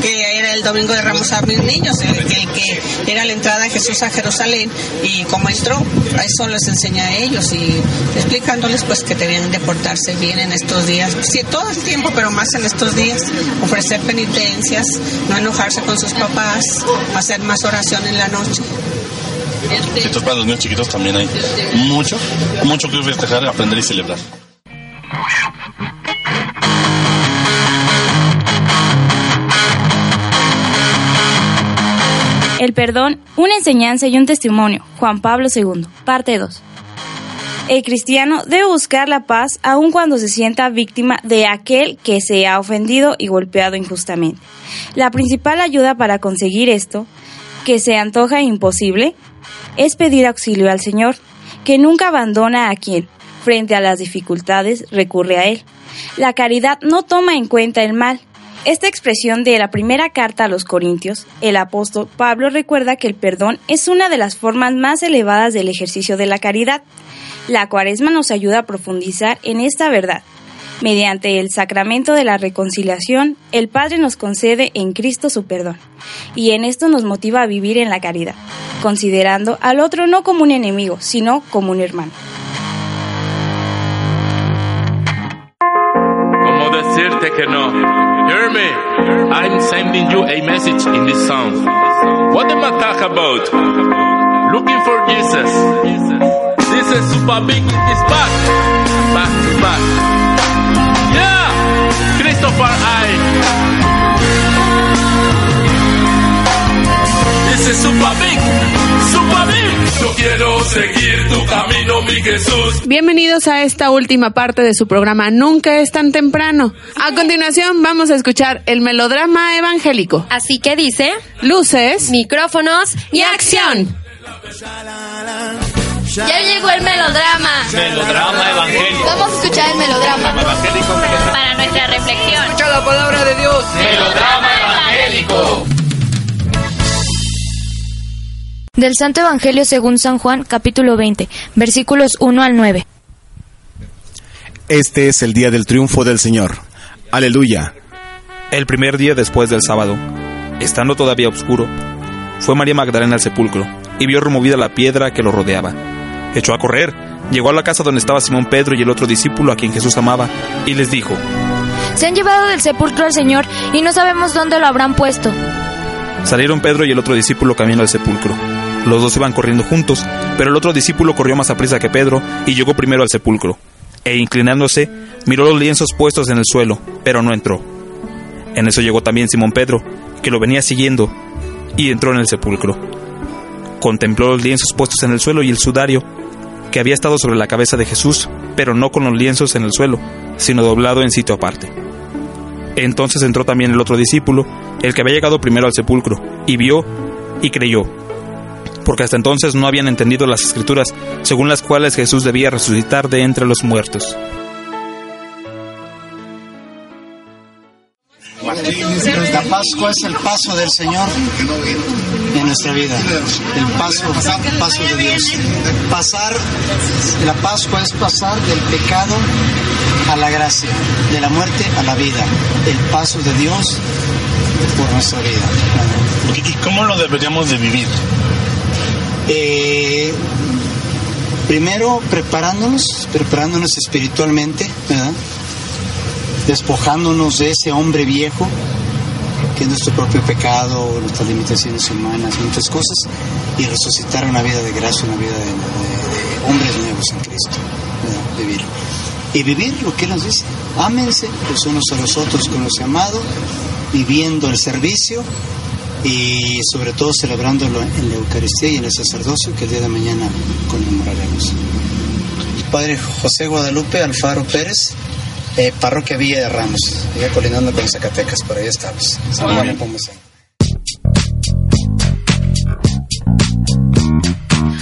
que era el domingo de Ramos a mis niños, el, el que era la entrada de Jesús a Jerusalén y cómo entró. Eso les enseñé a ellos y explicándoles pues que debían de portarse bien en estos días. Sí, todo el tiempo, pero más en estos días. Ofrecer penitencias, no enojarse con sus papás, hacer más oración en la noche. Esto para los niños chiquitos también hay mucho, mucho que festejar, aprender y celebrar. El perdón, una enseñanza y un testimonio. Juan Pablo II, parte 2. El cristiano debe buscar la paz aun cuando se sienta víctima de aquel que se ha ofendido y golpeado injustamente. La principal ayuda para conseguir esto, que se antoja imposible, es pedir auxilio al Señor, que nunca abandona a quien, frente a las dificultades, recurre a Él. La caridad no toma en cuenta el mal. Esta expresión de la primera carta a los Corintios, el apóstol Pablo recuerda que el perdón es una de las formas más elevadas del ejercicio de la caridad. La cuaresma nos ayuda a profundizar en esta verdad. Mediante el sacramento de la reconciliación, el Padre nos concede en Cristo su perdón, y en esto nos motiva a vivir en la caridad, considerando al otro no como un enemigo, sino como un hermano. ¿Cómo decirte que no? Hear me. I'm sending you a message in this song. What am I talk about? Looking for Jesus. Is super big is back. Back to back. Yeah! Christopher I. This is super big. Super big. Yo quiero seguir tu camino, mi Jesús. Bienvenidos a esta última parte de su programa Nunca es tan temprano. A continuación vamos a escuchar el melodrama evangélico. Así que dice, luces, micrófonos y acción. Ya llegó el melodrama. Melodrama evangélico. Vamos a escuchar el melodrama. Evangélico. Para nuestra reflexión. Escucha la palabra de Dios. Melodrama evangélico. Del Santo Evangelio según San Juan, capítulo 20, versículos 1 al 9. Este es el día del triunfo del Señor. Aleluya. El primer día después del sábado, estando todavía oscuro, fue María Magdalena al sepulcro y vio removida la piedra que lo rodeaba. Echó a correr, llegó a la casa donde estaba Simón Pedro y el otro discípulo a quien Jesús amaba, y les dijo, Se han llevado del sepulcro al Señor y no sabemos dónde lo habrán puesto. Salieron Pedro y el otro discípulo camino al sepulcro. Los dos iban corriendo juntos, pero el otro discípulo corrió más a prisa que Pedro y llegó primero al sepulcro. E inclinándose, miró los lienzos puestos en el suelo, pero no entró. En eso llegó también Simón Pedro, que lo venía siguiendo, y entró en el sepulcro. Contempló los lienzos puestos en el suelo y el sudario, que había estado sobre la cabeza de Jesús, pero no con los lienzos en el suelo, sino doblado en sitio aparte. Entonces entró también el otro discípulo, el que había llegado primero al sepulcro, y vio y creyó, porque hasta entonces no habían entendido las escrituras según las cuales Jesús debía resucitar de entre los muertos. La Pascua es el paso del Señor en nuestra vida, el paso, paso de Dios. Pasar, la Pascua es pasar del pecado a la gracia, de la muerte a la vida, el paso de Dios por nuestra vida. ¿Y cómo lo deberíamos de vivir? Eh, primero preparándonos, preparándonos espiritualmente, ¿verdad? Despojándonos de ese hombre viejo que es nuestro propio pecado, nuestras limitaciones humanas, muchas cosas, y resucitar una vida de gracia, una vida de, hombres nuevos en Cristo. ¿verdad? Vivir. Y vivir lo que Él nos dice. Ámense los unos a los otros con los amados, viviendo el servicio y sobre todo celebrándolo en la Eucaristía y en el sacerdocio que el día de mañana conmemoraremos. Padre José Guadalupe Alfaro Pérez, eh, parroquia Villa de Ramos, allá colindando con Zacatecas, por ahí estamos. San Juan Nepomuceno.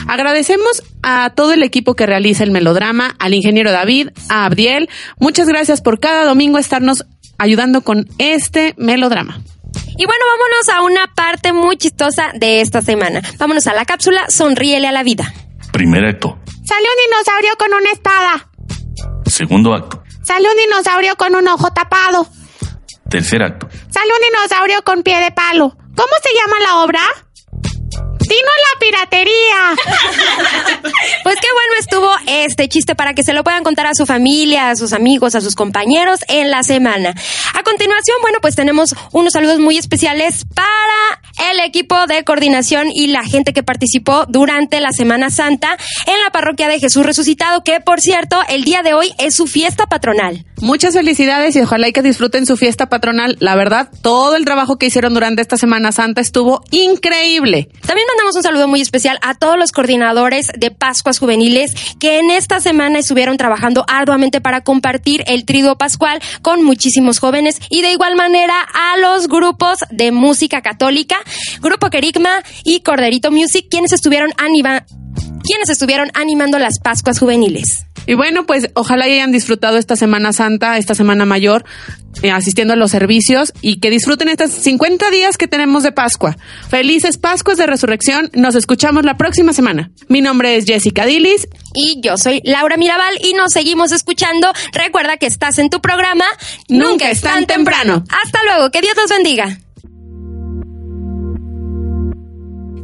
Agradecemos a todo el equipo que realiza el melodrama, al ingeniero David, a Abdiel. Muchas gracias por cada domingo estarnos ayudando con este melodrama. Y bueno, vámonos a una parte muy chistosa de esta semana. Vámonos a la cápsula Sonríele a la vida. Primer acto. Salió un dinosaurio con una espada. Segundo acto. Salió un dinosaurio con un ojo tapado. Tercer acto. Salió un dinosaurio con pie de palo. ¿Cómo se llama la obra? Dino la piratería. Pues qué bueno estuvo este chiste para que se lo puedan contar a su familia, a sus amigos, a sus compañeros en la semana. A continuación, bueno, pues tenemos unos saludos muy especiales para el equipo de coordinación y la gente que participó durante la Semana Santa en la parroquia de Jesús Resucitado, que por cierto, el día de hoy es su fiesta patronal. Muchas felicidades y ojalá y que disfruten su fiesta patronal. La verdad, todo el trabajo que hicieron durante esta Semana Santa estuvo increíble. También mandamos un saludo muy especial a todos los coordinadores de Pascuas Juveniles que en esta semana estuvieron trabajando arduamente para compartir el triduo pascual con muchísimos jóvenes y de igual manera a los grupos de música católica, Grupo Querigma y Corderito Music, quienes estuvieron anima- quienes estuvieron animando las Pascuas Juveniles. Y bueno, pues ojalá hayan disfrutado esta Semana Santa, esta Semana Mayor, eh, asistiendo a los servicios y que disfruten estos 50 días que tenemos de Pascua. Felices Pascuas de Resurrección. Nos escuchamos la próxima semana. Mi nombre es Jessica Dilis. Y yo soy Laura Mirabal y nos seguimos escuchando. Recuerda que estás en tu programa Nunca es tan temprano. Hasta luego, que Dios los bendiga.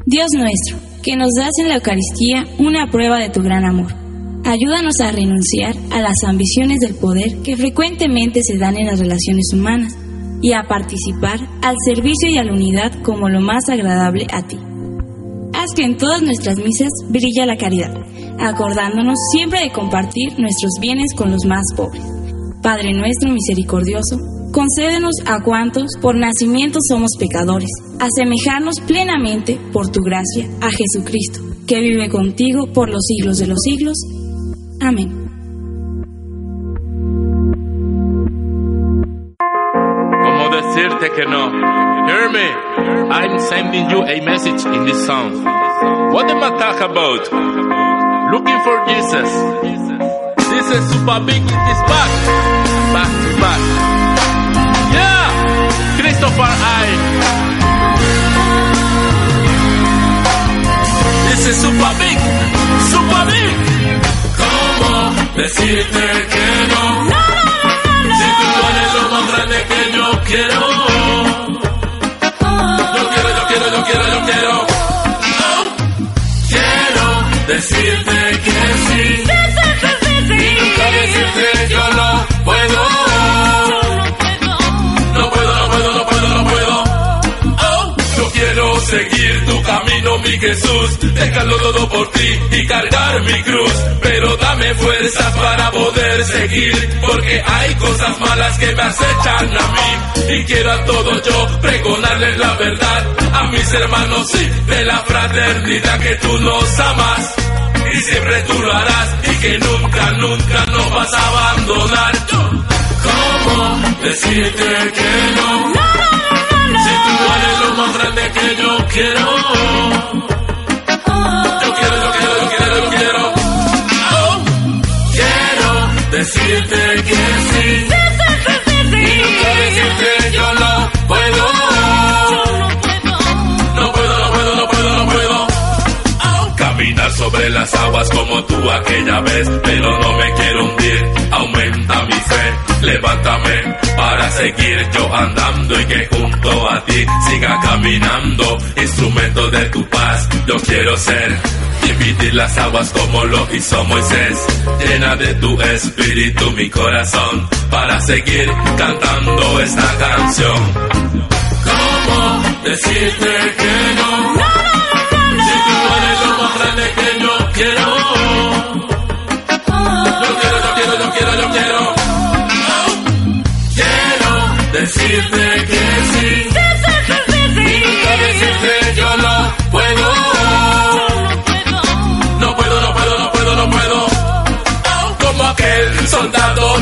Dios nuestro, que nos das en la Eucaristía una prueba de tu gran amor. Ayúdanos a renunciar a las ambiciones del poder que frecuentemente se dan en las relaciones humanas y a participar al servicio y a la unidad como lo más agradable a ti. Haz que en todas nuestras misas brilla la caridad, acordándonos siempre de compartir nuestros bienes con los más pobres. Padre nuestro misericordioso, concédenos a cuantos por nacimiento somos pecadores, asemejarnos plenamente por tu gracia a Jesucristo, que vive contigo por los siglos de los siglos. Amén. ¿Cómo decirte que no? Hear me. I'm sending you a message in this song. What am I talk about? Looking for Jesus. This is Super Big is back. Back to back. Yeah! Christopher I. This is Super Big. Super Big. ¿Cómo decirte que no? Si tú eres lo más grande que yo quiero. Yo quiero, yo quiero, yo quiero, yo quiero. Oh. Quiero decirte que sí. Jesús, dejarlo todo por ti y cargar mi cruz. Pero dame fuerzas para poder seguir, porque hay cosas malas que me acechan a mí. Y quiero a todos yo pregonarles la verdad, a mis hermanos sí, de la fraternidad que tú nos amas. Y siempre tú lo harás y que nunca, nunca nos vas a abandonar. ¿Cómo decirte que no? Si tú eres lo más grande que yo quiero. Yo quiero, yo quiero, yo quiero, yo quiero. Oh. Quiero decirte que sí. Y decirte yo no puedo. No puedo, no puedo, no puedo, no puedo. Caminar sobre las aguas como tú aquella vez, pero no me quiero hundir. Aumenta mi fe, levántame para seguir yo andando y que junto a ti siga caminando. Instrumento de tu paz, yo quiero ser. Dividir las aguas como lo hizo Moisés. Llena de tu espíritu mi corazón para seguir cantando esta canción. ¿Cómo decirte que no? Si tú eres lo más grande que yo quiero.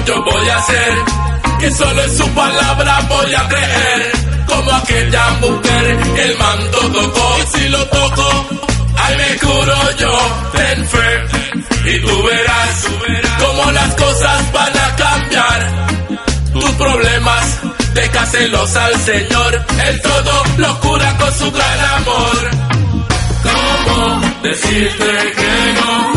Yo voy a ser. Que solo en su palabra voy a creer. Como aquella mujer el manto tocó. Y si lo toco, ahí me curo yo. Ten fe y tú verás cómo las cosas van a cambiar. Tus problemas, déjaselos al Señor. Él todo lo cura con su gran amor. ¿Cómo decirte que no?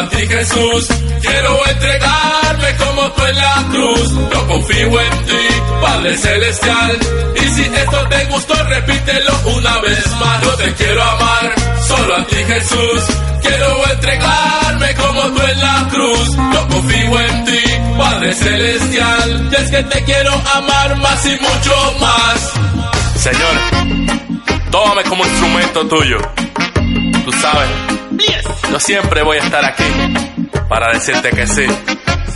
A ti Jesús. Quiero entregarme como tú en la cruz. Yo confío en ti, Padre Celestial. Y si esto te gustó, repítelo una vez más. Yo te quiero amar, solo a ti Jesús. Quiero entregarme como tú en la cruz. Yo confío en ti, Padre Celestial. Y es que te quiero amar más y mucho más. Señor, tómame como instrumento tuyo. Tú sabes, Yes. Yo siempre voy a estar aquí para decirte que sí.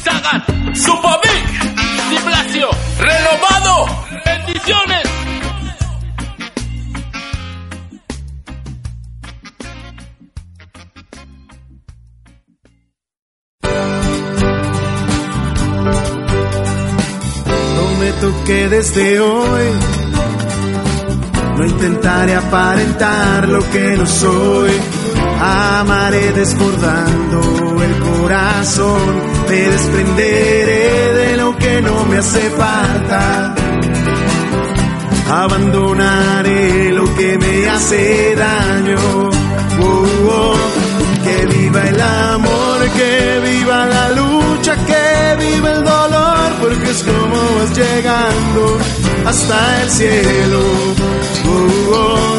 Sagan, Supovic, Displacio, renovado, bendiciones. Prometo que desde hoy no intentaré aparentar lo que no soy. Amaré desbordando el corazón, me desprenderé de lo que no me hace falta. Abandonaré lo que me hace daño. Oh, oh. Que viva el amor, que viva la lucha, que viva el dolor, porque es como vas llegando hasta el cielo. Oh,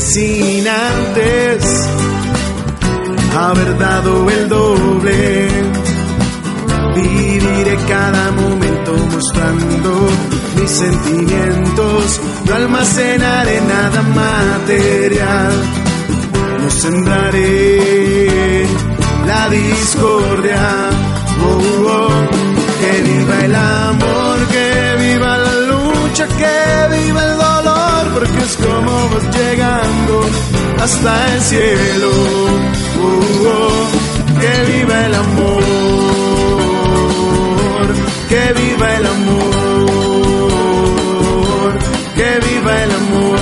sin antes haber dado el doble. Viviré cada momento mostrando mis sentimientos. No almacenaré nada material. No sembraré la discordia. Oh, oh. Que viva el amor, es como vas llegando hasta el cielo. Oh, oh. Que viva el amor, que viva el amor, que viva el amor.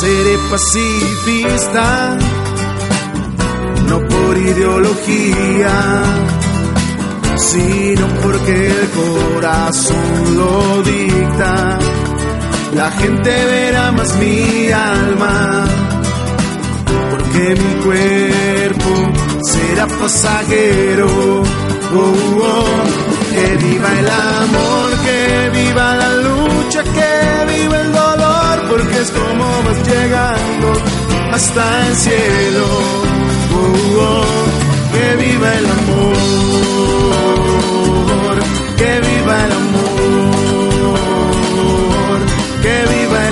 Seré pacifista, no por ideología, sino porque el corazón lo dicta la gente verá más mi alma, porque mi cuerpo será pasajero. Oh, oh, oh. Que viva el amor, que viva la lucha, que viva el dolor, porque es como vas llegando hasta el cielo. Oh, oh, oh que viva el amor, que viva el amor. que